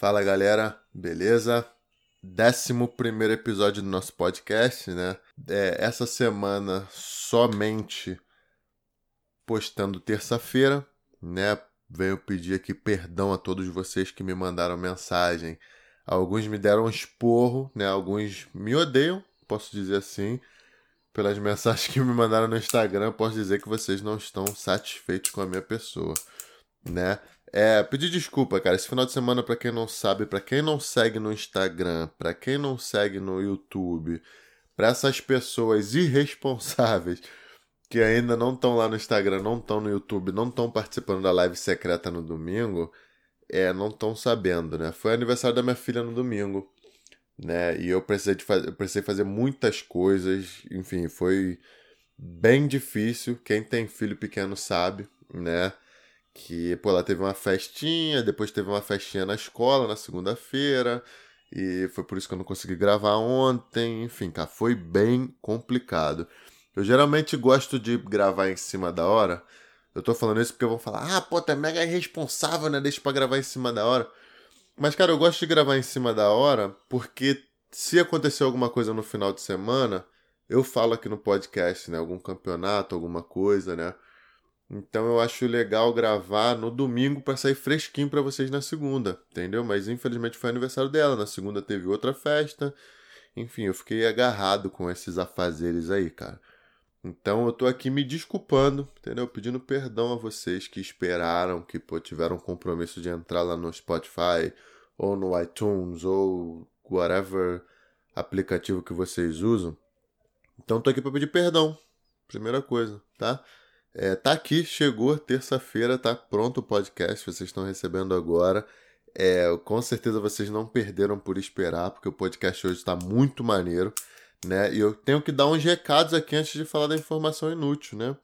Fala galera, beleza? Décimo primeiro episódio do nosso podcast, né? É, essa semana somente postando terça-feira, né? Venho pedir aqui perdão a todos vocês que me mandaram mensagem. Alguns me deram um esporro, né? Alguns me odeiam, posso dizer assim. Pelas mensagens que me mandaram no Instagram, posso dizer que vocês não estão satisfeitos com a minha pessoa, né? É, pedir desculpa, cara. Esse final de semana, para quem não sabe, para quem não segue no Instagram, para quem não segue no YouTube, para essas pessoas irresponsáveis que ainda não estão lá no Instagram, não estão no YouTube, não estão participando da live secreta no domingo, é, não estão sabendo, né? Foi aniversário da minha filha no domingo, né? E eu precisei, de eu precisei fazer muitas coisas, enfim, foi bem difícil. Quem tem filho pequeno sabe, né? Que, pô, ela teve uma festinha, depois teve uma festinha na escola na segunda-feira, e foi por isso que eu não consegui gravar ontem, enfim, cara, foi bem complicado. Eu geralmente gosto de gravar em cima da hora. Eu tô falando isso porque vão falar, ah, pô, tá mega irresponsável, né? Deixa pra gravar em cima da hora. Mas, cara, eu gosto de gravar em cima da hora porque se acontecer alguma coisa no final de semana, eu falo aqui no podcast, né? Algum campeonato, alguma coisa, né? Então eu acho legal gravar no domingo para sair fresquinho para vocês na segunda, entendeu? Mas infelizmente foi aniversário dela, na segunda teve outra festa. Enfim, eu fiquei agarrado com esses afazeres aí, cara. Então eu tô aqui me desculpando, entendeu? Pedindo perdão a vocês que esperaram, que pô, tiveram compromisso de entrar lá no Spotify ou no iTunes ou whatever aplicativo que vocês usam. Então tô aqui para pedir perdão. Primeira coisa, tá? É, tá aqui, chegou, terça-feira, tá pronto o podcast, vocês estão recebendo agora. É, com certeza vocês não perderam por esperar, porque o podcast hoje está muito maneiro, né? E eu tenho que dar uns recados aqui antes de falar da informação inútil, né?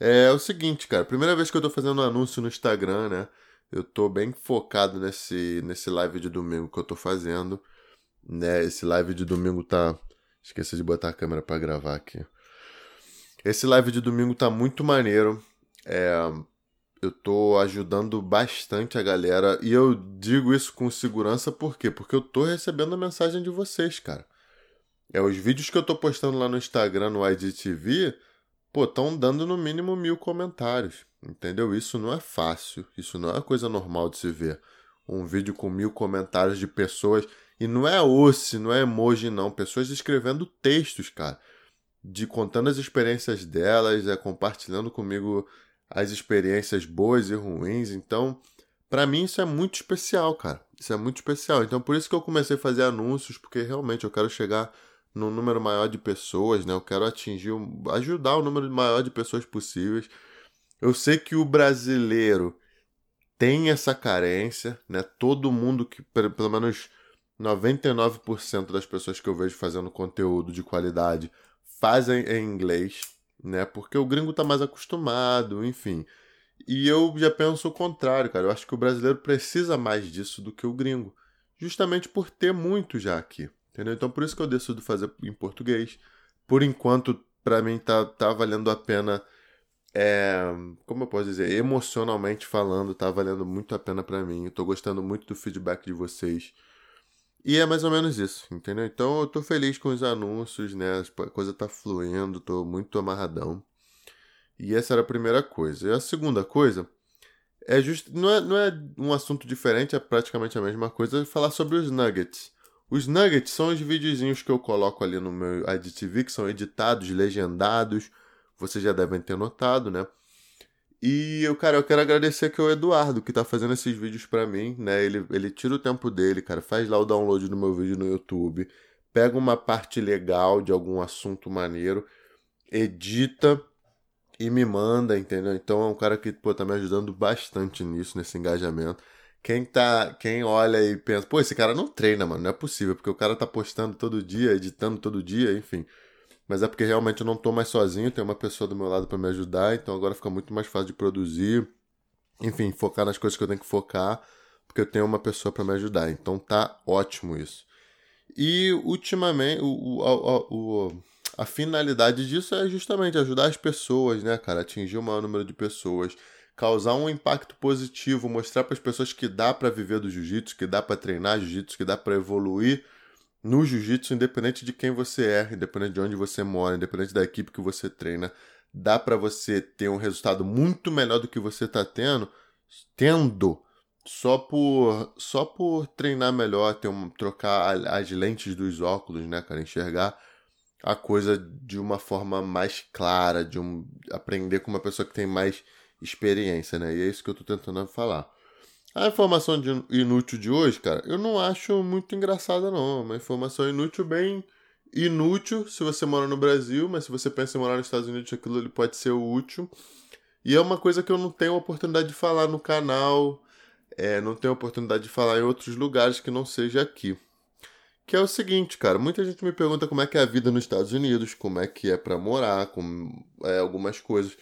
É, o seguinte, cara, primeira vez que eu tô fazendo um anúncio no Instagram, né? Eu tô bem focado nesse, nesse live de domingo que eu tô fazendo, né? Esse live de domingo tá. Esqueci de botar a câmera para gravar aqui. Esse live de domingo tá muito maneiro. É, eu tô ajudando bastante a galera. E eu digo isso com segurança por quê? Porque eu tô recebendo a mensagem de vocês, cara. É, os vídeos que eu tô postando lá no Instagram, no IGTV, pô, estão dando no mínimo mil comentários. Entendeu? Isso não é fácil. Isso não é coisa normal de se ver. Um vídeo com mil comentários de pessoas. E não é osse, não é emoji, não. Pessoas escrevendo textos, cara de contando as experiências delas, é, compartilhando comigo as experiências boas e ruins. Então, para mim isso é muito especial, cara. Isso é muito especial. Então, por isso que eu comecei a fazer anúncios, porque realmente eu quero chegar num número maior de pessoas, né? Eu quero atingir, ajudar o número maior de pessoas possíveis. Eu sei que o brasileiro tem essa carência, né? Todo mundo que, pelo menos 99% das pessoas que eu vejo fazendo conteúdo de qualidade fazem em inglês, né? Porque o gringo tá mais acostumado, enfim. E eu já penso o contrário, cara. Eu acho que o brasileiro precisa mais disso do que o gringo. Justamente por ter muito já aqui. Entendeu? Então por isso que eu decido fazer em português. Por enquanto, para mim, tá, tá valendo a pena. É, como eu posso dizer? Emocionalmente falando, tá valendo muito a pena para mim. Eu tô gostando muito do feedback de vocês. E é mais ou menos isso, entendeu? Então eu tô feliz com os anúncios, né? A coisa tá fluindo, tô muito amarradão. E essa era a primeira coisa. E a segunda coisa é just... não, é, não é um assunto diferente, é praticamente a mesma coisa, falar sobre os nuggets. Os nuggets são os videozinhos que eu coloco ali no meu IDTV, que são editados, legendados. Vocês já devem ter notado, né? E eu, cara, eu quero agradecer aqui ao Eduardo, que tá fazendo esses vídeos para mim, né? Ele, ele tira o tempo dele, cara, faz lá o download do meu vídeo no YouTube, pega uma parte legal de algum assunto maneiro, edita e me manda, entendeu? Então é um cara que, pô, tá me ajudando bastante nisso, nesse engajamento. Quem tá, quem olha e pensa, pô, esse cara não treina, mano, não é possível, porque o cara tá postando todo dia, editando todo dia, enfim mas é porque realmente eu não estou mais sozinho, tem uma pessoa do meu lado para me ajudar, então agora fica muito mais fácil de produzir. Enfim, focar nas coisas que eu tenho que focar, porque eu tenho uma pessoa para me ajudar. Então tá ótimo isso. E ultimamente, o, o, o, a finalidade disso é justamente ajudar as pessoas, né, cara? Atingir o maior número de pessoas. causar um impacto positivo, mostrar para as pessoas que dá para viver do jiu-jitsu, que dá para treinar jiu-jitsu, que dá para evoluir no jiu-jitsu, independente de quem você é, independente de onde você mora, independente da equipe que você treina, dá para você ter um resultado muito melhor do que você está tendo, tendo só por só por treinar melhor, ter um, trocar as lentes dos óculos, né, cara, enxergar a coisa de uma forma mais clara, de um aprender com uma pessoa que tem mais experiência, né? E é isso que eu tô tentando falar. A informação de inútil de hoje, cara, eu não acho muito engraçada, não. É uma informação inútil, bem inútil se você mora no Brasil, mas se você pensa em morar nos Estados Unidos, aquilo pode ser útil. E é uma coisa que eu não tenho oportunidade de falar no canal, é, não tenho oportunidade de falar em outros lugares que não seja aqui. Que é o seguinte, cara, muita gente me pergunta como é que é a vida nos Estados Unidos, como é que é para morar, com é, algumas coisas.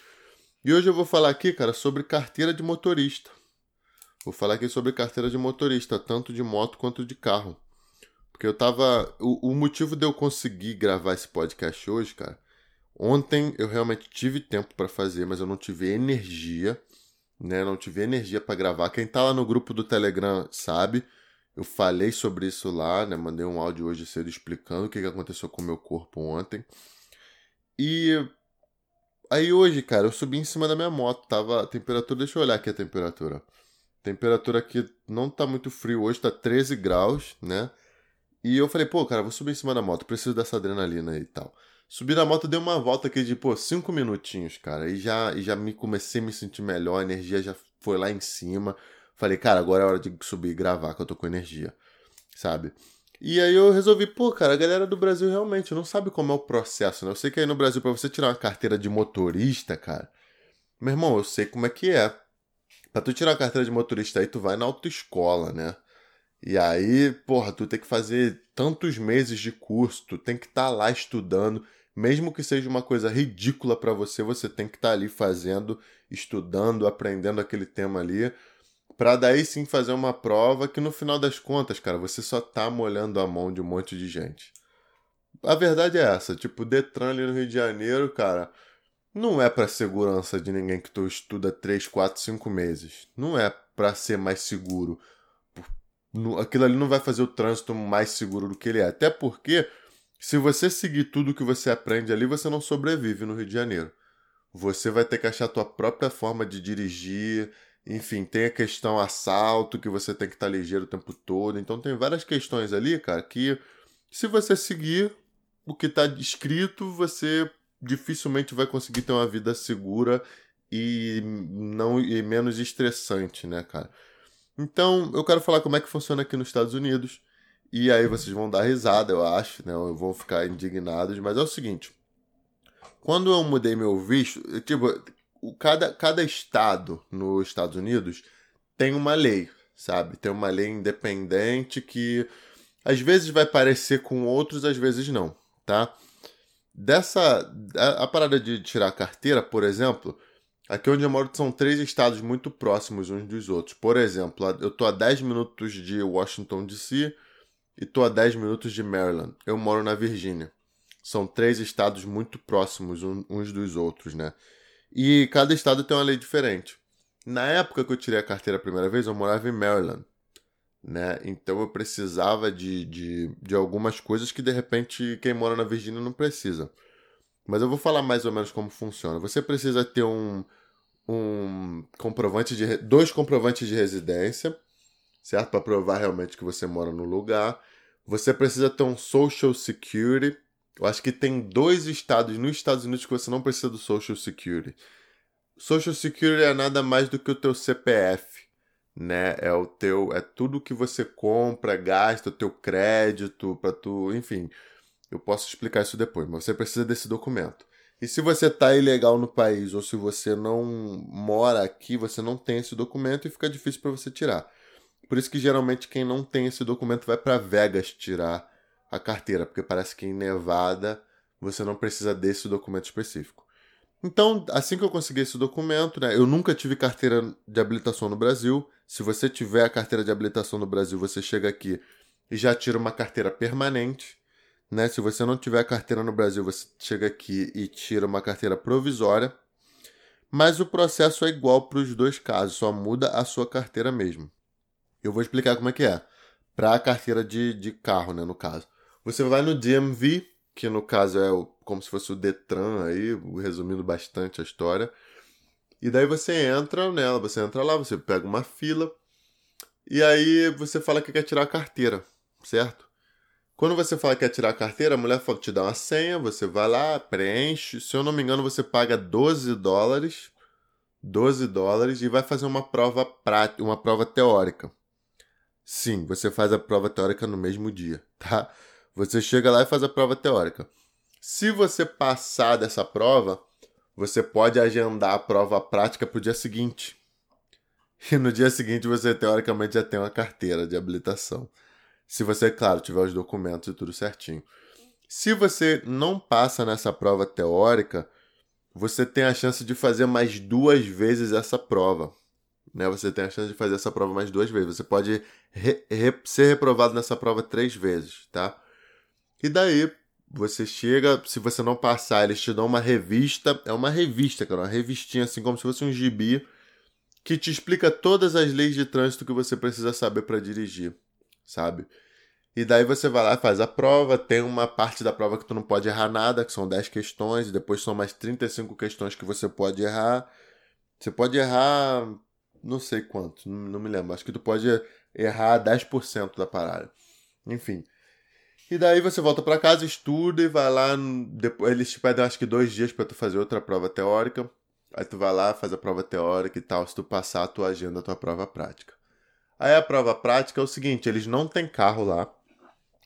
E hoje eu vou falar aqui, cara, sobre carteira de motorista. Vou falar aqui sobre carteira de motorista, tanto de moto quanto de carro. Porque eu tava. O, o motivo de eu conseguir gravar esse podcast hoje, cara. Ontem eu realmente tive tempo para fazer, mas eu não tive energia, né? Não tive energia para gravar. Quem tá lá no grupo do Telegram sabe. Eu falei sobre isso lá, né? Mandei um áudio hoje cedo explicando o que aconteceu com o meu corpo ontem. E Aí hoje, cara, eu subi em cima da minha moto, tava a temperatura, deixa eu olhar aqui a temperatura. Temperatura aqui não tá muito frio hoje, tá 13 graus, né? E eu falei, pô, cara, vou subir em cima da moto, preciso dessa adrenalina e tal. Subi na moto, dei uma volta aqui de, pô, 5 minutinhos, cara, e já, e já me comecei a me sentir melhor, a energia já foi lá em cima. Falei, cara, agora é hora de subir e gravar, que eu tô com energia, sabe? E aí eu resolvi, pô, cara, a galera do Brasil realmente não sabe como é o processo, né? Eu sei que aí no Brasil, para você tirar uma carteira de motorista, cara, meu irmão, eu sei como é que é. Pra tu tirar a carteira de motorista aí, tu vai na autoescola, né? E aí, porra, tu tem que fazer tantos meses de curso, tu tem que estar tá lá estudando, mesmo que seja uma coisa ridícula para você, você tem que estar tá ali fazendo, estudando, aprendendo aquele tema ali para daí sim fazer uma prova que no final das contas, cara, você só tá molhando a mão de um monte de gente. A verdade é essa, tipo, Detran ali no Rio de Janeiro, cara, não é para segurança de ninguém que tu estuda 3, 4, 5 meses. Não é para ser mais seguro. Aquilo ali não vai fazer o trânsito mais seguro do que ele é. Até porque, se você seguir tudo que você aprende ali, você não sobrevive no Rio de Janeiro. Você vai ter que achar a tua própria forma de dirigir, enfim, tem a questão assalto, que você tem que estar tá ligeiro o tempo todo. Então tem várias questões ali, cara, que se você seguir o que está escrito, você dificilmente vai conseguir ter uma vida segura e não e menos estressante, né, cara? Então, eu quero falar como é que funciona aqui nos Estados Unidos. E aí vocês vão dar risada, eu acho, né? Vão ficar indignados, mas é o seguinte. Quando eu mudei meu visto, tipo, o, cada, cada estado nos Estados Unidos tem uma lei, sabe? Tem uma lei independente que às vezes vai parecer com outros, às vezes não, tá? Dessa. A, a parada de tirar a carteira, por exemplo, aqui onde eu moro são três estados muito próximos uns dos outros. Por exemplo, eu tô a 10 minutos de Washington DC e tô a 10 minutos de Maryland. Eu moro na Virgínia. São três estados muito próximos uns dos outros, né? E cada estado tem uma lei diferente. Na época que eu tirei a carteira a primeira vez, eu morava em Maryland. Né? Então eu precisava de, de, de algumas coisas que de repente quem mora na Virgínia não precisa. Mas eu vou falar mais ou menos como funciona. Você precisa ter um, um comprovante de dois comprovantes de residência, certo? Para provar realmente que você mora no lugar. Você precisa ter um Social Security, eu acho que tem dois estados nos Estados Unidos que você não precisa do Social Security. Social Security é nada mais do que o teu CPF, né? É o teu, é tudo que você compra, gasta, o teu crédito para tu, enfim. Eu posso explicar isso depois, mas você precisa desse documento. E se você tá ilegal no país ou se você não mora aqui, você não tem esse documento e fica difícil para você tirar. Por isso que geralmente quem não tem esse documento vai para Vegas tirar a carteira, porque parece que em Nevada você não precisa desse documento específico. Então, assim que eu consegui esse documento, né, eu nunca tive carteira de habilitação no Brasil. Se você tiver a carteira de habilitação no Brasil, você chega aqui e já tira uma carteira permanente. Né? Se você não tiver a carteira no Brasil, você chega aqui e tira uma carteira provisória. mas o processo é igual para os dois casos, só muda a sua carteira mesmo. Eu vou explicar como é que é. Para a carteira de, de carro, né, no caso. Você vai no DMV, que no caso é o, como se fosse o Detran aí, resumindo bastante a história. E daí você entra nela, você entra lá, você pega uma fila, e aí você fala que quer tirar a carteira, certo? Quando você fala que quer tirar a carteira, a mulher te dá uma senha, você vai lá, preenche. Se eu não me engano, você paga 12 dólares. 12 dólares e vai fazer uma prova prática, uma prova teórica. Sim, você faz a prova teórica no mesmo dia, tá? Você chega lá e faz a prova teórica. Se você passar dessa prova, você pode agendar a prova prática para o dia seguinte. E no dia seguinte você teoricamente já tem uma carteira de habilitação. Se você, claro, tiver os documentos e tudo certinho. Se você não passa nessa prova teórica, você tem a chance de fazer mais duas vezes essa prova. Né? Você tem a chance de fazer essa prova mais duas vezes. Você pode re re ser reprovado nessa prova três vezes, tá? E daí, você chega, se você não passar, eles te dão uma revista. É uma revista, cara, uma revistinha assim, como se fosse um gibi que te explica todas as leis de trânsito que você precisa saber para dirigir, sabe? E daí você vai lá, faz a prova, tem uma parte da prova que tu não pode errar nada, que são 10 questões, depois são mais 35 questões que você pode errar. Você pode errar não sei quanto, não me lembro, acho que tu pode errar 10% da parada. Enfim. E daí você volta para casa, estuda e vai lá, depois eles te pedem acho que dois dias para tu fazer outra prova teórica. Aí tu vai lá, faz a prova teórica e tal. Se tu passar, tu agenda a tua prova prática. Aí a prova prática é o seguinte: eles não têm carro lá.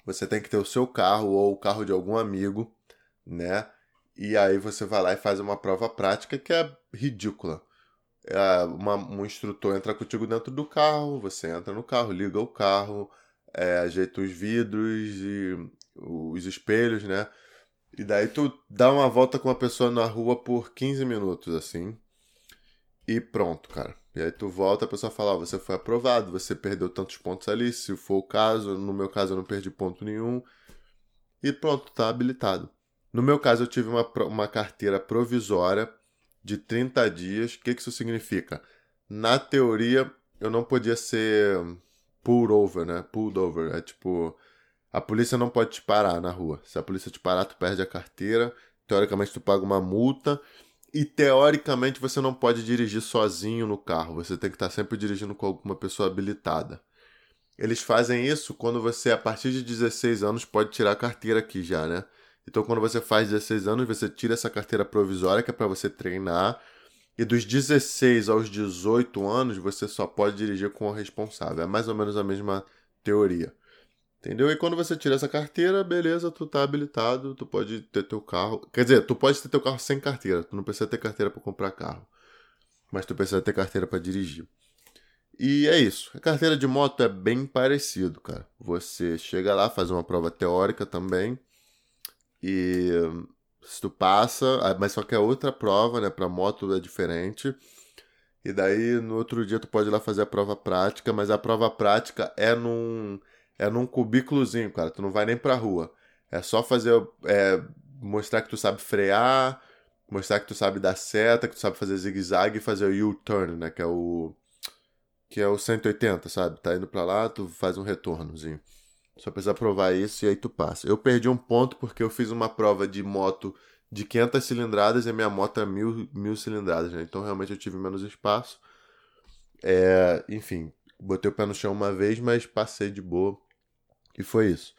Você tem que ter o seu carro ou o carro de algum amigo, né? E aí você vai lá e faz uma prova prática que é ridícula. É uma, um instrutor entra contigo dentro do carro, você entra no carro, liga o carro, é, ajeita os vidros e os espelhos, né? E daí tu dá uma volta com uma pessoa na rua por 15 minutos, assim. E pronto, cara. E aí tu volta, a pessoa fala, você foi aprovado, você perdeu tantos pontos ali, se for o caso, no meu caso eu não perdi ponto nenhum. E pronto, tá habilitado. No meu caso eu tive uma, uma carteira provisória de 30 dias. O que, que isso significa? Na teoria, eu não podia ser pulled over, né? Pulled over. É tipo, a polícia não pode te parar na rua. Se a polícia te parar, tu perde a carteira. Teoricamente, tu paga uma multa. E teoricamente, você não pode dirigir sozinho no carro. Você tem que estar sempre dirigindo com alguma pessoa habilitada. Eles fazem isso quando você, a partir de 16 anos, pode tirar a carteira aqui já, né? Então, quando você faz 16 anos, você tira essa carteira provisória, que é para você treinar. E dos 16 aos 18 anos, você só pode dirigir com o responsável. É mais ou menos a mesma teoria. Entendeu? E quando você tira essa carteira, beleza, tu tá habilitado, tu pode ter teu carro. Quer dizer, tu pode ter teu carro sem carteira, tu não precisa ter carteira para comprar carro. Mas tu precisa ter carteira para dirigir. E é isso. A carteira de moto é bem parecido, cara. Você chega lá, faz uma prova teórica também. E se tu passa, ah, mas só que é outra prova, né? Pra moto é diferente. E daí no outro dia tu pode ir lá fazer a prova prática, mas a prova prática é num é num cubículozinho, cara. Tu não vai nem pra rua. É só fazer. É, mostrar que tu sabe frear, mostrar que tu sabe dar seta, que tu sabe fazer zigue-zague e fazer o U-turn, né? Que é o. Que é o 180, sabe? Tá indo pra lá, tu faz um retornozinho. Só precisa provar isso e aí tu passa. Eu perdi um ponto porque eu fiz uma prova de moto de 500 cilindradas e a minha moto é mil, mil cilindradas, né? Então realmente eu tive menos espaço. É, enfim, botei o pé no chão uma vez, mas passei de boa. E foi isso.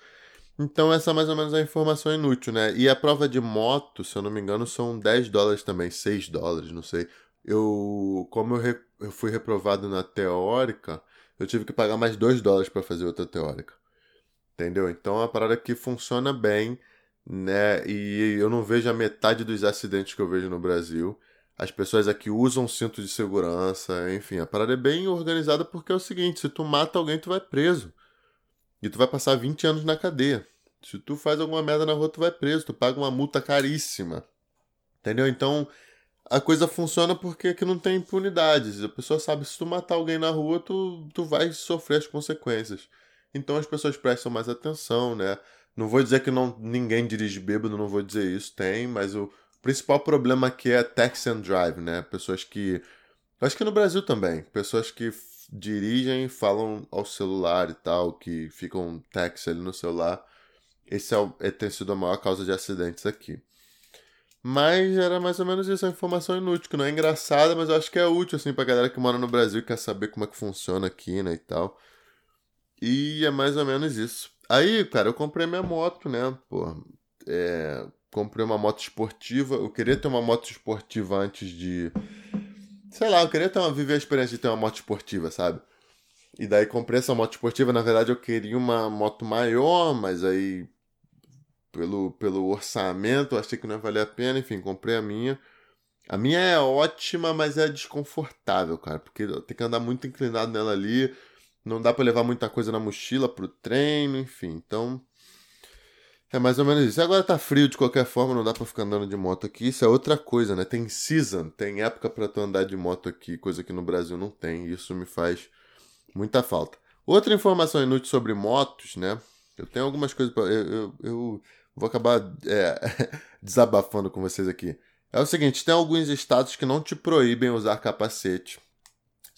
Então essa é mais ou menos a informação inútil, né? E a prova de moto, se eu não me engano, são 10 dólares também, 6 dólares, não sei. Eu, como eu, re, eu fui reprovado na teórica, eu tive que pagar mais 2 dólares para fazer outra teórica. Entendeu? Então é uma parada que funciona bem, né? E eu não vejo a metade dos acidentes que eu vejo no Brasil. As pessoas aqui usam cinto de segurança, enfim, a parada é bem organizada porque é o seguinte, se tu mata alguém, tu vai preso. E tu vai passar 20 anos na cadeia. Se tu faz alguma merda na rua, tu vai preso, tu paga uma multa caríssima. Entendeu? Então, a coisa funciona porque aqui não tem impunidade. A pessoa sabe, se tu matar alguém na rua, tu, tu vai sofrer as consequências. Então as pessoas prestam mais atenção, né? Não vou dizer que não, ninguém dirige bêbado, não vou dizer isso, tem, mas o principal problema aqui é taxi and drive, né? Pessoas que. Acho que no Brasil também. Pessoas que dirigem, falam ao celular e tal, que ficam taxi ali no celular. Esse é, o, é, tem sido a maior causa de acidentes aqui. Mas era mais ou menos isso, uma informação inútil, que não é engraçada, mas eu acho que é útil, assim, pra galera que mora no Brasil e quer saber como é que funciona aqui, né, e tal. E é mais ou menos isso. Aí, cara, eu comprei minha moto, né, pô, é, comprei uma moto esportiva, eu queria ter uma moto esportiva antes de... Sei lá, eu queria ter uma, viver a experiência de ter uma moto esportiva, sabe? E daí comprei essa moto esportiva, na verdade eu queria uma moto maior, mas aí pelo, pelo orçamento, achei que não ia valer a pena, enfim, comprei a minha. A minha é ótima, mas é desconfortável, cara, porque tem que andar muito inclinado nela ali, não dá para levar muita coisa na mochila pro treino, enfim, então é mais ou menos isso. Agora tá frio de qualquer forma, não dá pra ficar andando de moto aqui. Isso é outra coisa, né? Tem season, tem época para tu andar de moto aqui, coisa que no Brasil não tem. E isso me faz muita falta. Outra informação inútil sobre motos, né? Eu tenho algumas coisas para eu, eu, eu, Vou acabar é, desabafando com vocês aqui. É o seguinte: tem alguns estados que não te proíbem usar capacete.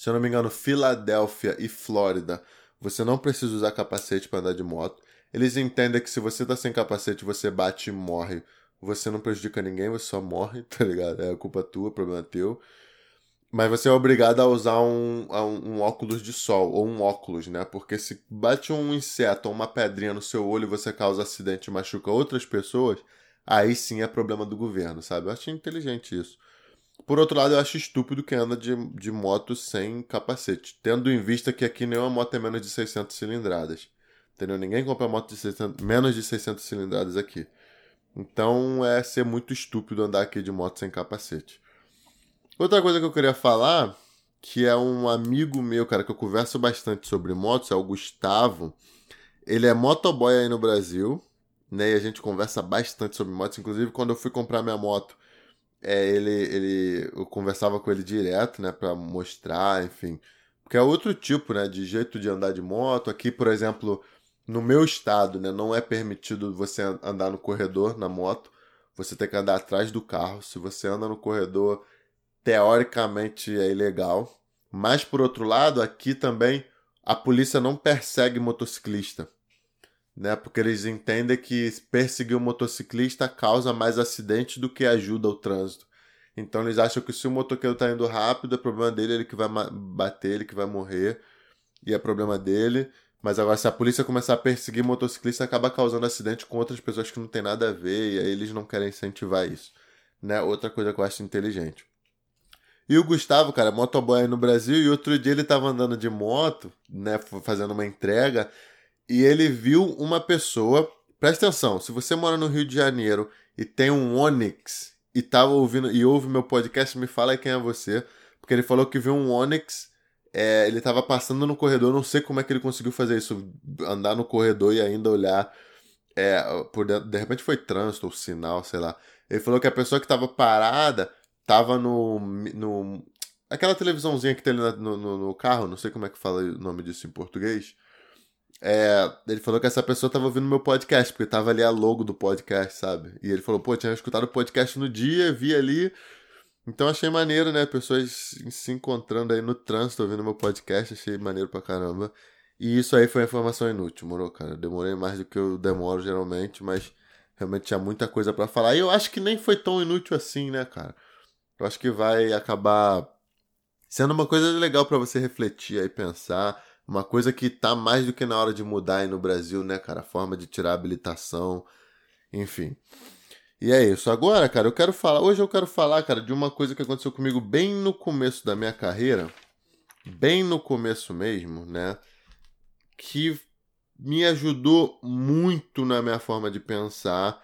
Se eu não me engano, Filadélfia e Flórida, você não precisa usar capacete para andar de moto. Eles entendem que se você tá sem capacete, você bate e morre. Você não prejudica ninguém, você só morre, tá ligado? É culpa tua, problema teu. Mas você é obrigado a usar um, um, óculos de sol, ou um óculos, né? Porque se bate um inseto ou uma pedrinha no seu olho e você causa acidente e machuca outras pessoas, aí sim é problema do governo, sabe? Eu acho inteligente isso. Por outro lado, eu acho estúpido quem anda de, de moto sem capacete, tendo em vista que aqui nenhuma moto é menos de 600 cilindradas. Entendeu? Ninguém compra moto de 600, menos de 600 cilindradas aqui. Então é ser muito estúpido andar aqui de moto sem capacete. Outra coisa que eu queria falar, que é um amigo meu, cara, que eu converso bastante sobre motos, é o Gustavo. Ele é motoboy aí no Brasil, né? E a gente conversa bastante sobre motos. Inclusive, quando eu fui comprar minha moto, é, ele, ele, eu conversava com ele direto, né? Pra mostrar, enfim. Porque é outro tipo, né? De jeito de andar de moto. Aqui, por exemplo, no meu estado, né? Não é permitido você andar no corredor na moto. Você tem que andar atrás do carro. Se você anda no corredor teoricamente é ilegal. Mas, por outro lado, aqui também a polícia não persegue motociclista. Né? Porque eles entendem que perseguir o um motociclista causa mais acidente do que ajuda o trânsito. Então eles acham que se o motoqueiro está indo rápido, é problema dele, ele que vai bater, ele que vai morrer, e é problema dele. Mas agora, se a polícia começar a perseguir motociclista, acaba causando acidente com outras pessoas que não tem nada a ver, e aí eles não querem incentivar isso. Né? Outra coisa que eu acho inteligente. E o Gustavo, cara, motoboy no Brasil, e outro dia ele tava andando de moto, né, fazendo uma entrega, e ele viu uma pessoa. Presta atenção, se você mora no Rio de Janeiro e tem um Onix e tava ouvindo e ouve meu podcast, me fala aí quem é você, porque ele falou que viu um Onix, é, ele tava passando no corredor, não sei como é que ele conseguiu fazer isso, andar no corredor e ainda olhar é, por dentro, de repente foi trânsito ou sinal, sei lá. Ele falou que a pessoa que tava parada tava no, no. Aquela televisãozinha que tem no, no, no, carro, não sei como é que fala o nome disso em português. É, ele falou que essa pessoa tava ouvindo meu podcast, porque tava ali a logo do podcast, sabe? E ele falou, pô, tinha escutado o podcast no dia, vi ali. Então achei maneiro, né? Pessoas se encontrando aí no trânsito ouvindo meu podcast, achei maneiro pra caramba. E isso aí foi informação inútil, moro, cara? Demorei mais do que eu demoro geralmente, mas realmente tinha muita coisa para falar. E eu acho que nem foi tão inútil assim, né, cara? Eu acho que vai acabar sendo uma coisa legal para você refletir e pensar. Uma coisa que tá mais do que na hora de mudar aí no Brasil, né, cara? A forma de tirar habilitação, enfim. E é isso. Agora, cara, eu quero falar. Hoje eu quero falar, cara, de uma coisa que aconteceu comigo bem no começo da minha carreira. Bem no começo mesmo, né? Que me ajudou muito na minha forma de pensar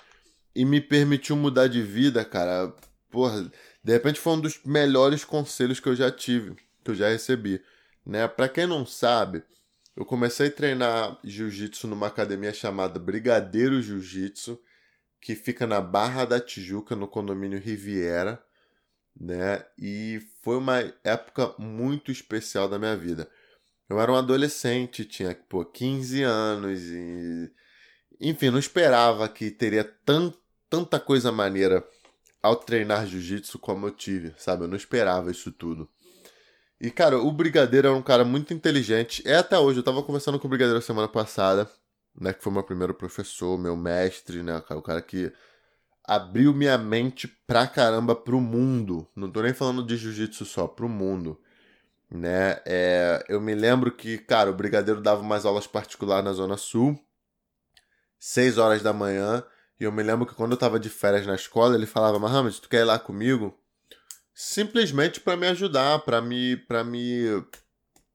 e me permitiu mudar de vida, cara. Porra, de repente foi um dos melhores conselhos que eu já tive, que eu já recebi. Né? Para quem não sabe, eu comecei a treinar jiu-jitsu numa academia chamada Brigadeiro Jiu-Jitsu, que fica na Barra da Tijuca, no condomínio Riviera, né? E foi uma época muito especial da minha vida. Eu era um adolescente, tinha pô, 15 anos e enfim, não esperava que teria tan, tanta coisa maneira ao treinar jiu-jitsu como eu tive, sabe? Eu não esperava isso tudo. E, cara, o Brigadeiro é um cara muito inteligente. É até hoje, eu tava conversando com o Brigadeiro semana passada, né? Que foi meu primeiro professor, meu mestre, né? O cara que abriu minha mente pra caramba pro mundo. Não tô nem falando de jiu-jitsu só, pro mundo. Né? É, eu me lembro que, cara, o Brigadeiro dava umas aulas particulares na Zona Sul, 6 horas da manhã. E eu me lembro que quando eu tava de férias na escola, ele falava: Mohamed, tu quer ir lá comigo? Simplesmente para me ajudar, para me, me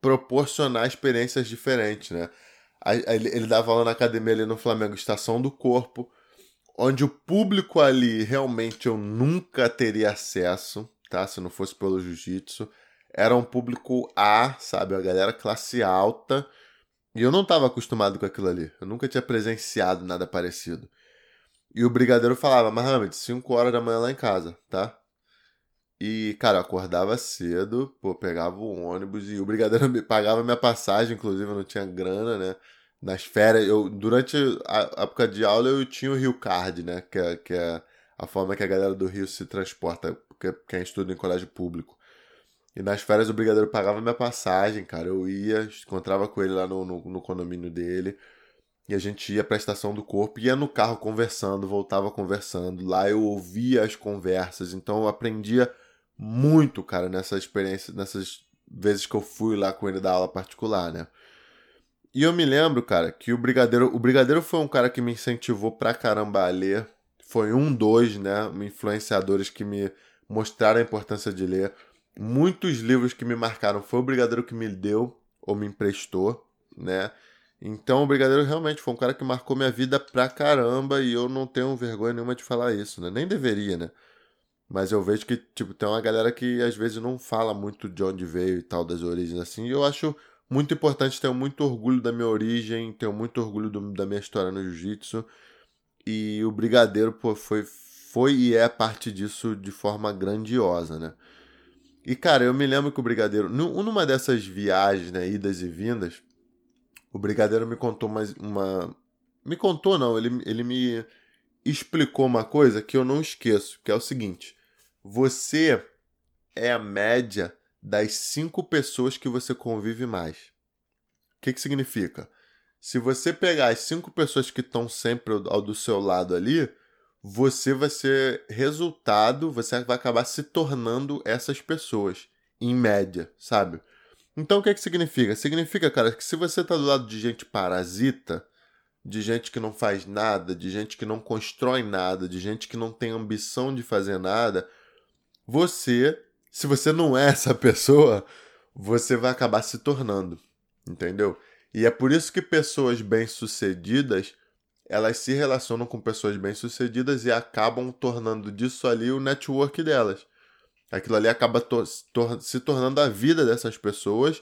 proporcionar experiências diferentes, né? Ele dava aula na academia ali no Flamengo, Estação do Corpo, onde o público ali realmente eu nunca teria acesso, tá? Se não fosse pelo jiu-jitsu. Era um público A, sabe? A galera classe alta. E eu não estava acostumado com aquilo ali. Eu nunca tinha presenciado nada parecido. E o brigadeiro falava, Mohamed, 5 horas da manhã lá em casa, tá? E, cara, eu acordava cedo, pô, pegava o ônibus e o brigadeiro me pagava minha passagem, inclusive eu não tinha grana, né? Nas férias, eu, durante a época de aula eu tinha o Rio Card, né? Que é, que é a forma que a galera do Rio se transporta, quem estuda em colégio público. E nas férias o brigadeiro pagava minha passagem, cara. Eu ia, encontrava com ele lá no, no, no condomínio dele. E a gente ia pra estação do corpo, ia no carro conversando, voltava conversando. Lá eu ouvia as conversas, então eu aprendia muito, cara, nessa experiência, nessas vezes que eu fui lá com ele dar aula particular, né? E eu me lembro, cara, que o Brigadeiro, o Brigadeiro foi um cara que me incentivou pra caramba a ler. Foi um dos, né, influenciadores que me mostraram a importância de ler. Muitos livros que me marcaram foi o Brigadeiro que me deu ou me emprestou, né? Então o Brigadeiro realmente foi um cara que marcou minha vida pra caramba e eu não tenho vergonha nenhuma de falar isso, né? Nem deveria, né? Mas eu vejo que, tipo, tem uma galera que às vezes não fala muito de onde veio e tal, das origens assim. E eu acho muito importante, tenho muito orgulho da minha origem, tenho muito orgulho do, da minha história no jiu-jitsu. E o Brigadeiro, pô, foi, foi e é parte disso de forma grandiosa, né? E, cara, eu me lembro que o Brigadeiro, numa dessas viagens, né, idas e vindas, o Brigadeiro me contou mais uma. Me contou, não, ele, ele me explicou uma coisa que eu não esqueço, que é o seguinte: você é a média das cinco pessoas que você convive mais. O que, que significa? Se você pegar as cinco pessoas que estão sempre ao do seu lado ali, você vai ser resultado, você vai acabar se tornando essas pessoas, em média, sabe? Então o que, que significa? Significa, cara, que se você está do lado de gente parasita, de gente que não faz nada, de gente que não constrói nada, de gente que não tem ambição de fazer nada, você, se você não é essa pessoa, você vai acabar se tornando, entendeu? E é por isso que pessoas bem-sucedidas, elas se relacionam com pessoas bem-sucedidas e acabam tornando disso ali o network delas. Aquilo ali acaba to se tornando a vida dessas pessoas.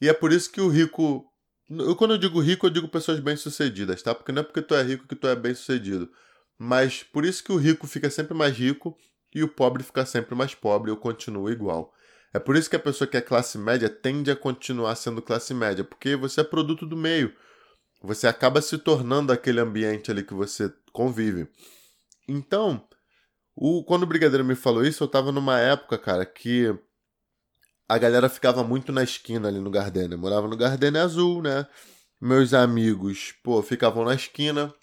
E é por isso que o rico. Eu, quando eu digo rico, eu digo pessoas bem-sucedidas, tá? Porque não é porque tu é rico que tu é bem-sucedido. Mas por isso que o rico fica sempre mais rico e o pobre fica sempre mais pobre ou continua igual. É por isso que a pessoa que é classe média tende a continuar sendo classe média, porque você é produto do meio. Você acaba se tornando aquele ambiente ali que você convive. Então, o, quando o Brigadeiro me falou isso, eu tava numa época, cara, que a galera ficava muito na esquina ali no Gardenia. Eu morava no Gardenia Azul, né? Meus amigos, pô, ficavam na esquina.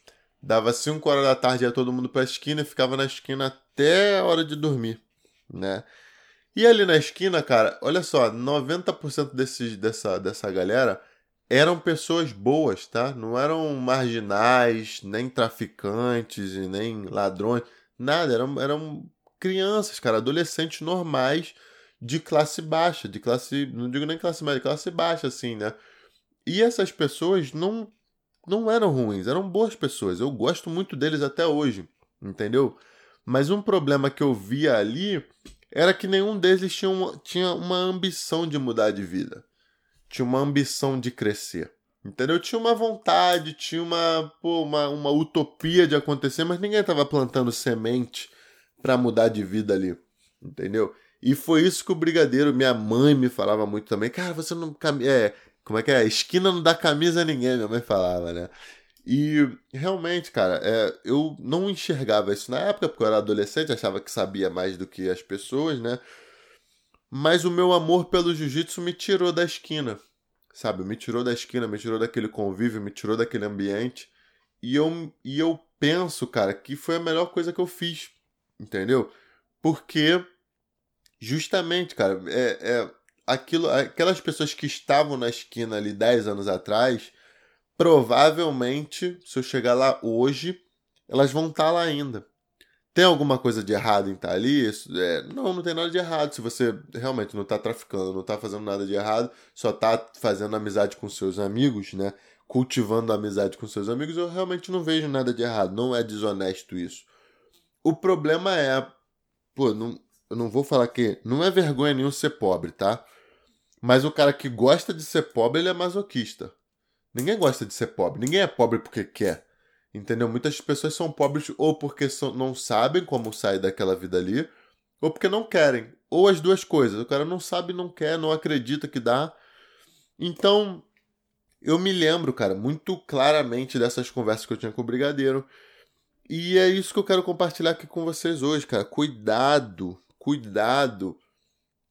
Dava 5 horas da tarde, ia todo mundo pra esquina e ficava na esquina até a hora de dormir, né? E ali na esquina, cara, olha só, 90% desses, dessa, dessa galera eram pessoas boas, tá? Não eram marginais, nem traficantes e nem ladrões, nada. Eram, eram crianças, cara, adolescentes normais de classe baixa, de classe, não digo nem classe média, classe baixa, assim, né? E essas pessoas não, não eram ruins, eram boas pessoas. Eu gosto muito deles até hoje, entendeu? Mas um problema que eu via ali era que nenhum deles tinha uma, tinha uma ambição de mudar de vida. Tinha uma ambição de crescer. Entendeu? Tinha uma vontade, tinha uma, pô, uma, uma utopia de acontecer, mas ninguém estava plantando semente para mudar de vida ali. Entendeu? E foi isso que o Brigadeiro, minha mãe me falava muito também. Cara, você não. É, como é que é? Esquina não dá camisa a ninguém, minha mãe falava, né? E realmente, cara, é, eu não enxergava isso na época, porque eu era adolescente, achava que sabia mais do que as pessoas, né? Mas o meu amor pelo jiu-jitsu me tirou da esquina, sabe? Me tirou da esquina, me tirou daquele convívio, me tirou daquele ambiente. E eu, e eu penso, cara, que foi a melhor coisa que eu fiz, entendeu? Porque, justamente, cara, é, é aquilo, aquelas pessoas que estavam na esquina ali 10 anos atrás provavelmente, se eu chegar lá hoje, elas vão estar tá lá ainda. Tem alguma coisa de errado em estar tá ali? É, não, não tem nada de errado. Se você realmente não está traficando, não está fazendo nada de errado, só está fazendo amizade com seus amigos, né? Cultivando amizade com seus amigos, eu realmente não vejo nada de errado. Não é desonesto isso. O problema é. Pô, não, eu não vou falar que. Não é vergonha nenhum ser pobre, tá? Mas o cara que gosta de ser pobre, ele é masoquista. Ninguém gosta de ser pobre. Ninguém é pobre porque quer. Entendeu? Muitas pessoas são pobres ou porque não sabem como sair daquela vida ali, ou porque não querem. Ou as duas coisas. O cara não sabe, não quer, não acredita que dá. Então, eu me lembro, cara, muito claramente dessas conversas que eu tinha com o Brigadeiro. E é isso que eu quero compartilhar aqui com vocês hoje, cara. Cuidado, cuidado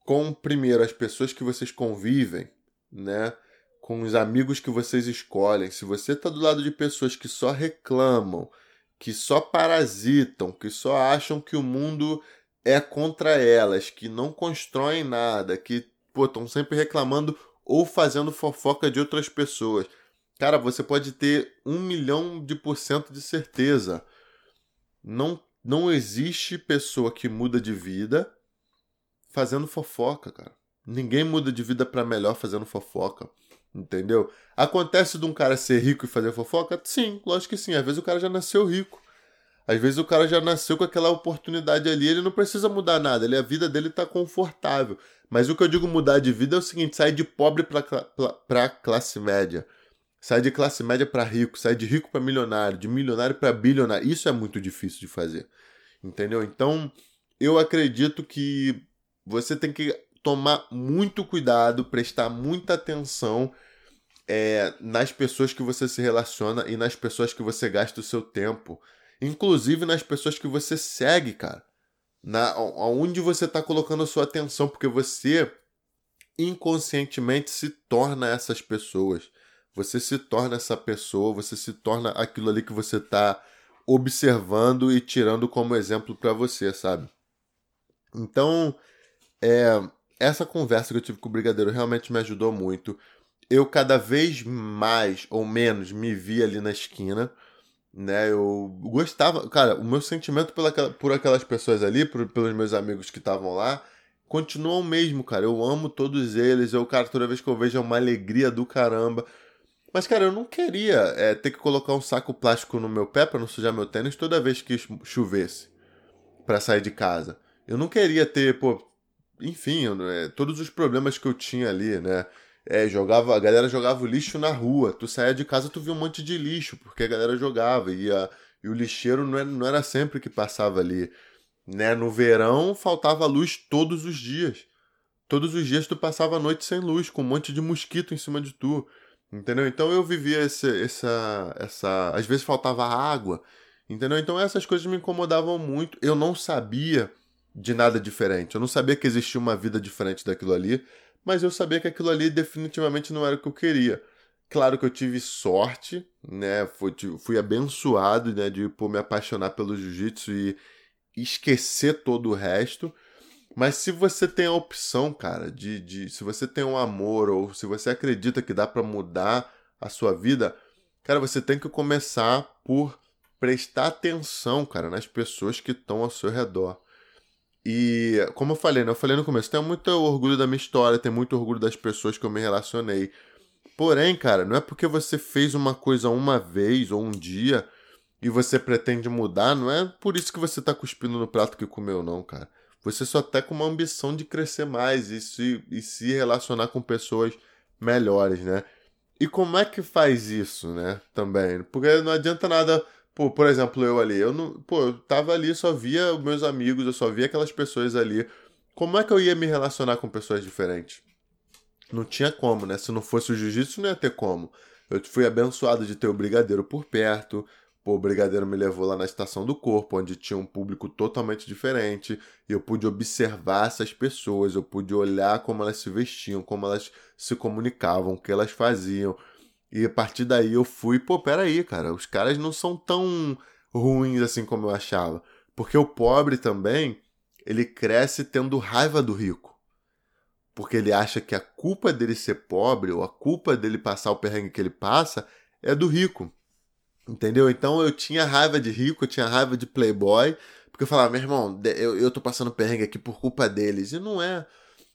com, primeiro, as pessoas que vocês convivem, né? com os amigos que vocês escolhem, se você está do lado de pessoas que só reclamam, que só parasitam, que só acham que o mundo é contra elas, que não constroem nada, que estão sempre reclamando ou fazendo fofoca de outras pessoas. Cara, você pode ter um milhão de por cento de certeza. Não, não existe pessoa que muda de vida fazendo fofoca, cara. Ninguém muda de vida para melhor fazendo fofoca. Entendeu? Acontece de um cara ser rico e fazer fofoca? Sim, lógico que sim. Às vezes o cara já nasceu rico. Às vezes o cara já nasceu com aquela oportunidade ali, ele não precisa mudar nada, ele, a vida dele tá confortável. Mas o que eu digo mudar de vida é o seguinte: sai de pobre para classe média. Sai de classe média para rico, sai de rico para milionário, de milionário para bilionário. Isso é muito difícil de fazer. Entendeu? Então, eu acredito que você tem que tomar muito cuidado, prestar muita atenção é, nas pessoas que você se relaciona e nas pessoas que você gasta o seu tempo. Inclusive nas pessoas que você segue, cara. Na, onde você está colocando a sua atenção, porque você inconscientemente se torna essas pessoas. Você se torna essa pessoa, você se torna aquilo ali que você está observando e tirando como exemplo para você, sabe? Então, é, essa conversa que eu tive com o Brigadeiro realmente me ajudou muito. Eu cada vez mais ou menos me vi ali na esquina, né? Eu gostava, cara, o meu sentimento pela, por aquelas pessoas ali, por, pelos meus amigos que estavam lá, continua o mesmo, cara. Eu amo todos eles. Eu, cara, toda vez que eu vejo é uma alegria do caramba. Mas, cara, eu não queria é, ter que colocar um saco plástico no meu pé para não sujar meu tênis toda vez que chovesse para sair de casa. Eu não queria ter, pô, enfim, é, todos os problemas que eu tinha ali, né? É, jogava, a galera jogava o lixo na rua. Tu saía de casa, tu via um monte de lixo, porque a galera jogava. E, a, e o lixeiro não era, não era sempre que passava ali. Né? No verão, faltava luz todos os dias. Todos os dias tu passava a noite sem luz, com um monte de mosquito em cima de tu. Entendeu? Então eu vivia esse, essa, essa. Às vezes faltava água. Entendeu? Então essas coisas me incomodavam muito. Eu não sabia de nada diferente. Eu não sabia que existia uma vida diferente daquilo ali, mas eu sabia que aquilo ali definitivamente não era o que eu queria. Claro que eu tive sorte, né? Fui, fui abençoado, né? De por me apaixonar pelo jiu-jitsu e esquecer todo o resto. Mas se você tem a opção, cara, de, de se você tem um amor ou se você acredita que dá para mudar a sua vida, cara, você tem que começar por prestar atenção, cara, nas pessoas que estão ao seu redor. E, como eu falei, né? Eu falei no começo, tenho muito orgulho da minha história, tenho muito orgulho das pessoas que eu me relacionei. Porém, cara, não é porque você fez uma coisa uma vez ou um dia e você pretende mudar, não é por isso que você tá cuspindo no prato que comeu, não, cara. Você só tá com uma ambição de crescer mais e se, e se relacionar com pessoas melhores, né? E como é que faz isso, né? Também. Porque não adianta nada Pô, por exemplo, eu ali, eu não. Pô, eu tava ali, só via meus amigos, eu só via aquelas pessoas ali. Como é que eu ia me relacionar com pessoas diferentes? Não tinha como, né? Se não fosse o jiu-jitsu, não ia ter como. Eu fui abençoado de ter o Brigadeiro por perto. Pô, o Brigadeiro me levou lá na Estação do Corpo, onde tinha um público totalmente diferente. E eu pude observar essas pessoas, eu pude olhar como elas se vestiam, como elas se comunicavam, o que elas faziam. E a partir daí eu fui, pô, peraí, cara, os caras não são tão ruins assim como eu achava. Porque o pobre também, ele cresce tendo raiva do rico. Porque ele acha que a culpa dele ser pobre, ou a culpa dele passar o perrengue que ele passa, é do rico. Entendeu? Então eu tinha raiva de rico, eu tinha raiva de playboy, porque eu falava, meu irmão, eu, eu tô passando perrengue aqui por culpa deles. E não é.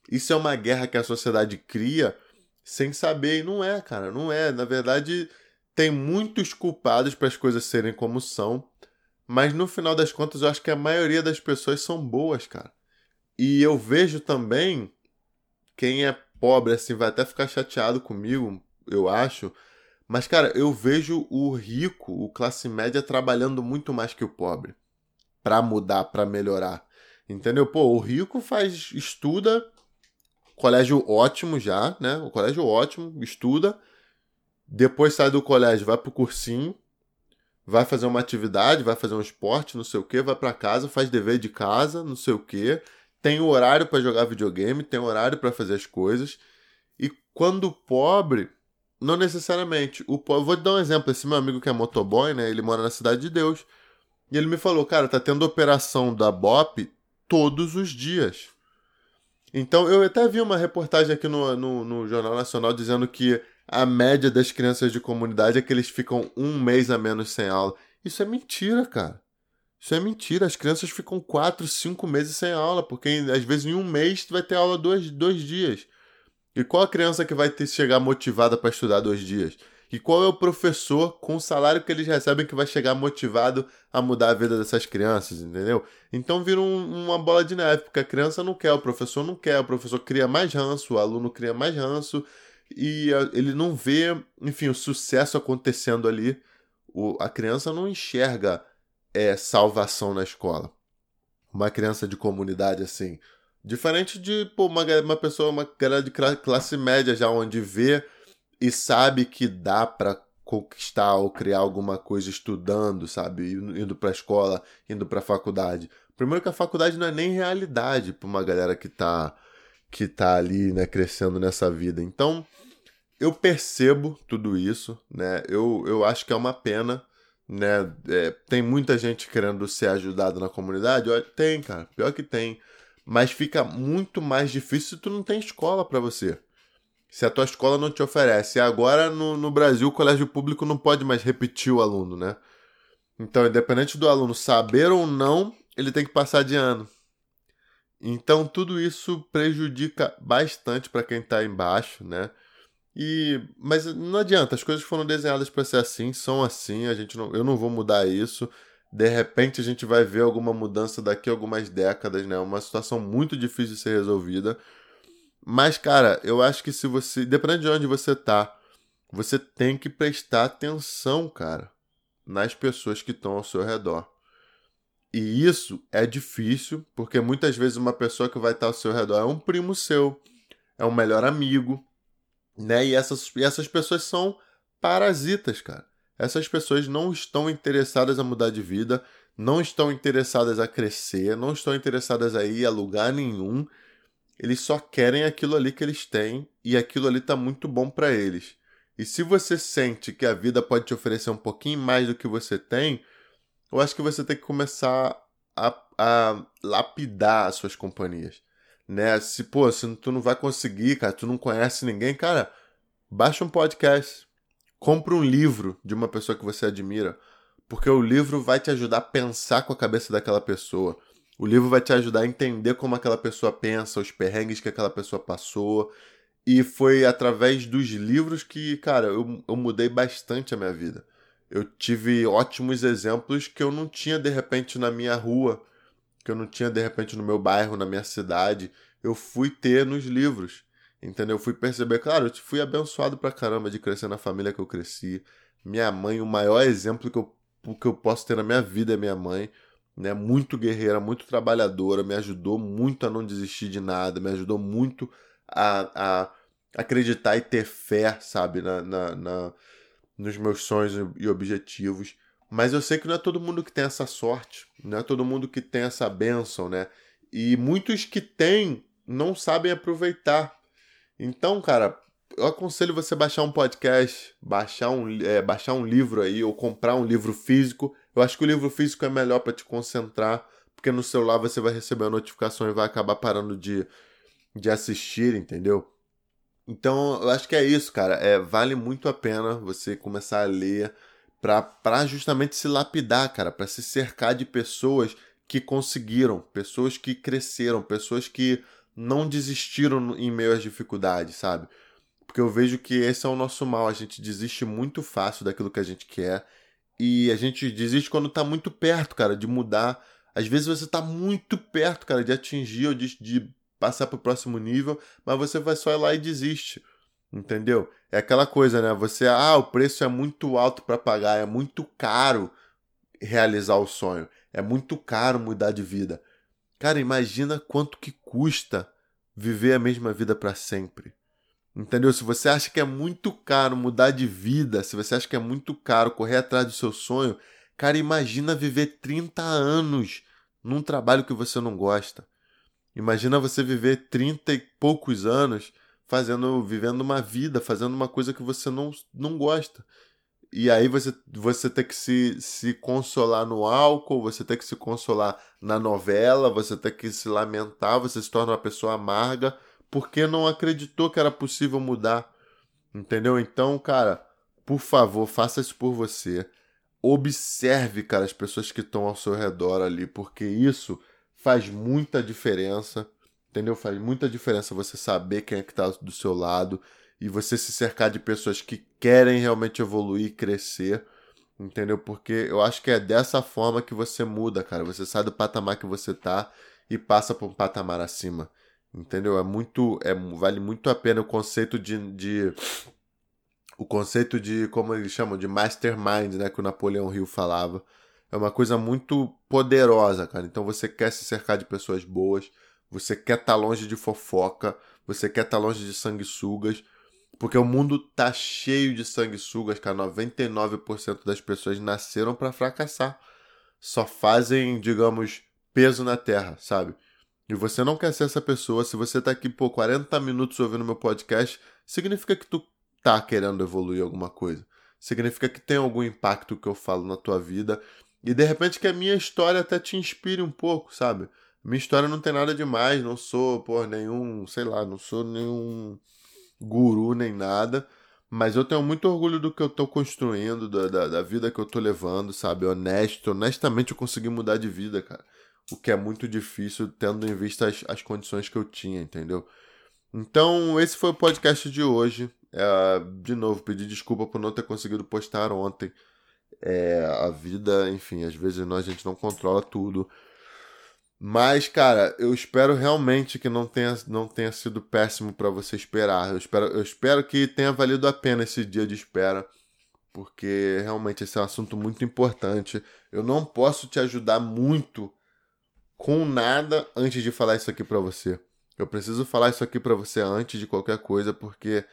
Isso é uma guerra que a sociedade cria sem saber, e não é, cara, não é. Na verdade, tem muitos culpados para as coisas serem como são, mas no final das contas eu acho que a maioria das pessoas são boas, cara. E eu vejo também quem é pobre assim vai até ficar chateado comigo, eu acho, mas, cara, eu vejo o rico, o classe média, trabalhando muito mais que o pobre. para mudar, para melhorar. Entendeu? Pô, o rico faz, estuda, colégio ótimo já, né? O colégio ótimo, estuda. Depois sai do colégio, vai pro cursinho, vai fazer uma atividade, vai fazer um esporte, não sei o que, vai para casa, faz dever de casa, não sei o que, tem horário para jogar videogame, tem horário para fazer as coisas. E quando pobre, não necessariamente. O, vou te dar um exemplo. Esse meu amigo que é motoboy, né? Ele mora na Cidade de Deus. E ele me falou, cara, tá tendo operação da BOP todos os dias. Então, eu até vi uma reportagem aqui no, no, no, Jornal Nacional dizendo que a média das crianças de comunidade é que eles ficam um mês a menos sem aula. Isso é mentira, cara. Isso é mentira. As crianças ficam quatro, cinco meses sem aula, porque às vezes em um mês tu vai ter aula dois, dois dias. E qual a criança que vai ter, chegar motivada para estudar dois dias? E qual é o professor com o salário que eles recebem que vai chegar motivado a mudar a vida dessas crianças, entendeu? Então vira um, uma bola de neve, porque a criança não quer, o professor não quer, o professor cria mais ranço, o aluno cria mais ranço e ele não vê, enfim, o sucesso acontecendo ali. O, a criança não enxerga é, salvação na escola. Uma criança de comunidade assim, Diferente de pô, uma, uma pessoa, uma galera de classe média já, onde vê e sabe que dá para conquistar ou criar alguma coisa estudando, sabe? Indo pra escola, indo pra faculdade. Primeiro que a faculdade não é nem realidade para uma galera que tá, que tá ali, né, crescendo nessa vida. Então, eu percebo tudo isso, né? Eu, eu acho que é uma pena, né? É, tem muita gente querendo ser ajudado na comunidade. Tem, cara. Pior que tem mas fica muito mais difícil se tu não tem escola para você. Se a tua escola não te oferece. E agora no, no Brasil o colégio público não pode mais repetir o aluno, né? Então, independente do aluno saber ou não, ele tem que passar de ano. Então, tudo isso prejudica bastante para quem está embaixo, né? E, mas não adianta, as coisas foram desenhadas para ser assim, são assim, a gente não, eu não vou mudar isso de repente a gente vai ver alguma mudança daqui a algumas décadas, né? Uma situação muito difícil de ser resolvida. Mas, cara, eu acho que se você. Dependendo de onde você tá, você tem que prestar atenção, cara, nas pessoas que estão ao seu redor. E isso é difícil, porque muitas vezes uma pessoa que vai estar ao seu redor é um primo seu, é um melhor amigo, né? E essas, e essas pessoas são parasitas, cara. Essas pessoas não estão interessadas a mudar de vida, não estão interessadas a crescer, não estão interessadas a ir a lugar nenhum. Eles só querem aquilo ali que eles têm e aquilo ali está muito bom para eles. E se você sente que a vida pode te oferecer um pouquinho mais do que você tem, eu acho que você tem que começar a, a lapidar as suas companhias. Né? Se, pô, se tu não vai conseguir, cara, tu não conhece ninguém, cara, baixa um podcast, Compre um livro de uma pessoa que você admira, porque o livro vai te ajudar a pensar com a cabeça daquela pessoa. O livro vai te ajudar a entender como aquela pessoa pensa, os perrengues que aquela pessoa passou. E foi através dos livros que, cara, eu, eu mudei bastante a minha vida. Eu tive ótimos exemplos que eu não tinha de repente na minha rua, que eu não tinha de repente no meu bairro, na minha cidade. Eu fui ter nos livros. Entendeu? Eu fui perceber, claro, eu fui abençoado pra caramba de crescer na família que eu cresci. Minha mãe, o maior exemplo que eu, que eu posso ter na minha vida é minha mãe. Né? Muito guerreira, muito trabalhadora, me ajudou muito a não desistir de nada, me ajudou muito a, a acreditar e ter fé, sabe, na, na, na, nos meus sonhos e objetivos. Mas eu sei que não é todo mundo que tem essa sorte, não é todo mundo que tem essa benção, né? E muitos que têm não sabem aproveitar. Então, cara, eu aconselho você baixar um podcast, baixar um, é, baixar um livro aí, ou comprar um livro físico. Eu acho que o livro físico é melhor para te concentrar, porque no celular você vai receber a notificação e vai acabar parando de, de assistir, entendeu? Então, eu acho que é isso, cara. É, vale muito a pena você começar a ler para justamente se lapidar, cara, para se cercar de pessoas que conseguiram, pessoas que cresceram, pessoas que não desistiram em meio às dificuldades, sabe? Porque eu vejo que esse é o nosso mal, a gente desiste muito fácil daquilo que a gente quer e a gente desiste quando tá muito perto, cara, de mudar. Às vezes você tá muito perto, cara, de atingir ou de, de passar pro próximo nível, mas você vai só ir lá e desiste. Entendeu? É aquela coisa, né? Você, ah, o preço é muito alto para pagar, é muito caro realizar o sonho, é muito caro mudar de vida. Cara, imagina quanto que custa viver a mesma vida para sempre. Entendeu? Se você acha que é muito caro mudar de vida, se você acha que é muito caro correr atrás do seu sonho, cara, imagina viver 30 anos num trabalho que você não gosta. Imagina você viver 30 e poucos anos fazendo, vivendo uma vida, fazendo uma coisa que você não, não gosta. E aí você, você tem que se, se consolar no álcool, você tem que se consolar na novela, você tem que se lamentar, você se torna uma pessoa amarga, porque não acreditou que era possível mudar. Entendeu? Então, cara, por favor, faça isso por você. Observe, cara, as pessoas que estão ao seu redor ali, porque isso faz muita diferença entendeu? Faz muita diferença você saber quem é que tá do seu lado e você se cercar de pessoas que querem realmente evoluir, crescer, entendeu? Porque eu acho que é dessa forma que você muda, cara. Você sai do patamar que você tá e passa para um patamar acima, entendeu? É muito, é vale muito a pena o conceito de, de o conceito de como eles chamam de mastermind, né, que o Napoleão Hill falava. É uma coisa muito poderosa, cara. Então você quer se cercar de pessoas boas você quer estar tá longe de fofoca, você quer estar tá longe de sanguessugas, porque o mundo tá cheio de sanguessugas, cara. 99% das pessoas nasceram para fracassar. Só fazem, digamos, peso na terra, sabe? E você não quer ser essa pessoa. Se você tá aqui por 40 minutos ouvindo meu podcast, significa que tu tá querendo evoluir alguma coisa. Significa que tem algum impacto que eu falo na tua vida. E de repente que a minha história até te inspire um pouco, sabe? Minha história não tem nada demais, não sou, pô, nenhum, sei lá, não sou nenhum guru nem nada. Mas eu tenho muito orgulho do que eu tô construindo, da, da, da, vida que eu tô levando, sabe? Honesto, honestamente eu consegui mudar de vida, cara. O que é muito difícil, tendo em vista as, as condições que eu tinha, entendeu? Então, esse foi o podcast de hoje. É, de novo, pedir desculpa por não ter conseguido postar ontem. É, a vida, enfim, às vezes nós a gente não controla tudo. Mas, cara, eu espero realmente que não tenha, não tenha sido péssimo para você esperar. Eu espero, eu espero que tenha valido a pena esse dia de espera, porque realmente esse é um assunto muito importante. Eu não posso te ajudar muito com nada antes de falar isso aqui para você. Eu preciso falar isso aqui para você antes de qualquer coisa, porque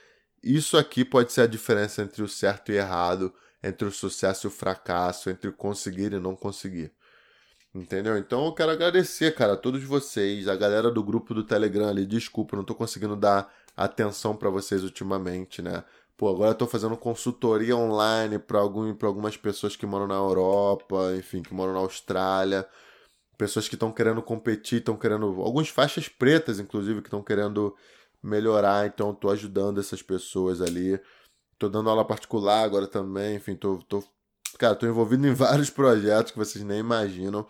isso aqui pode ser a diferença entre o certo e errado, entre o sucesso e o fracasso, entre conseguir e não conseguir. Entendeu? Então eu quero agradecer, cara, a todos vocês, a galera do grupo do Telegram ali. Desculpa, não tô conseguindo dar atenção para vocês ultimamente, né? Pô, agora eu tô fazendo consultoria online para algum, pra algumas pessoas que moram na Europa, enfim, que moram na Austrália. Pessoas que estão querendo competir, estão querendo. Algumas faixas pretas, inclusive, que estão querendo melhorar. Então, eu tô ajudando essas pessoas ali. Tô dando aula particular agora também, enfim, tô, tô cara, tô envolvido em vários projetos que vocês nem imaginam.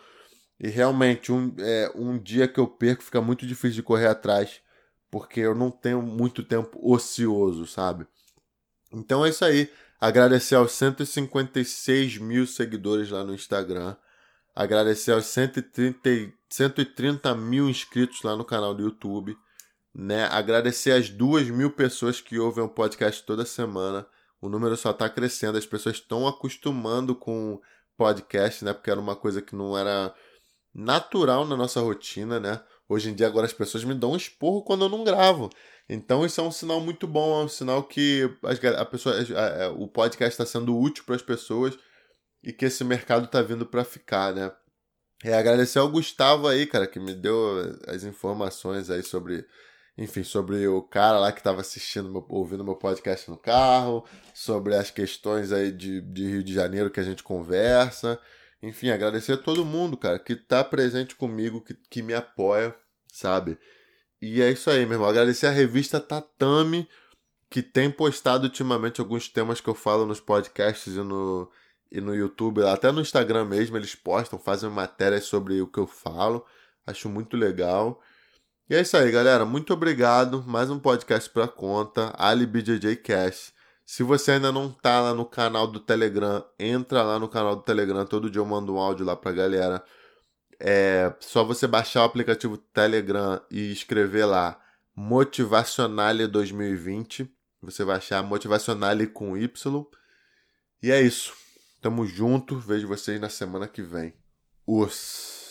E realmente, um, é, um dia que eu perco fica muito difícil de correr atrás, porque eu não tenho muito tempo ocioso, sabe? Então é isso aí. Agradecer aos 156 mil seguidores lá no Instagram. Agradecer aos 130, 130 mil inscritos lá no canal do YouTube. Né? Agradecer as duas mil pessoas que ouvem o podcast toda semana. O número só está crescendo. As pessoas estão acostumando com podcast, né? Porque era uma coisa que não era natural na nossa rotina, né? Hoje em dia, agora as pessoas me dão um esporro quando eu não gravo. Então, isso é um sinal muito bom, é um sinal que a pessoa, a, a, o podcast está sendo útil para as pessoas e que esse mercado está vindo para ficar, né? É agradecer ao Gustavo aí, cara, que me deu as informações aí sobre enfim, sobre o cara lá que estava assistindo, ouvindo meu podcast no carro, sobre as questões aí de, de Rio de Janeiro que a gente conversa. Enfim, agradecer a todo mundo, cara, que tá presente comigo, que, que me apoia, sabe? E é isso aí, meu irmão. Agradecer a revista Tatame, que tem postado ultimamente alguns temas que eu falo nos podcasts e no, e no YouTube, até no Instagram mesmo, eles postam, fazem matérias sobre o que eu falo. Acho muito legal. E é isso aí, galera. Muito obrigado. Mais um podcast pra conta. AliBJJ Cash. Se você ainda não tá lá no canal do Telegram, entra lá no canal do Telegram. Todo dia eu mando um áudio lá pra galera. É só você baixar o aplicativo Telegram e escrever lá Motivacionale 2020. Você vai achar Motivacionale com Y. E é isso. Tamo junto. Vejo vocês na semana que vem. Os.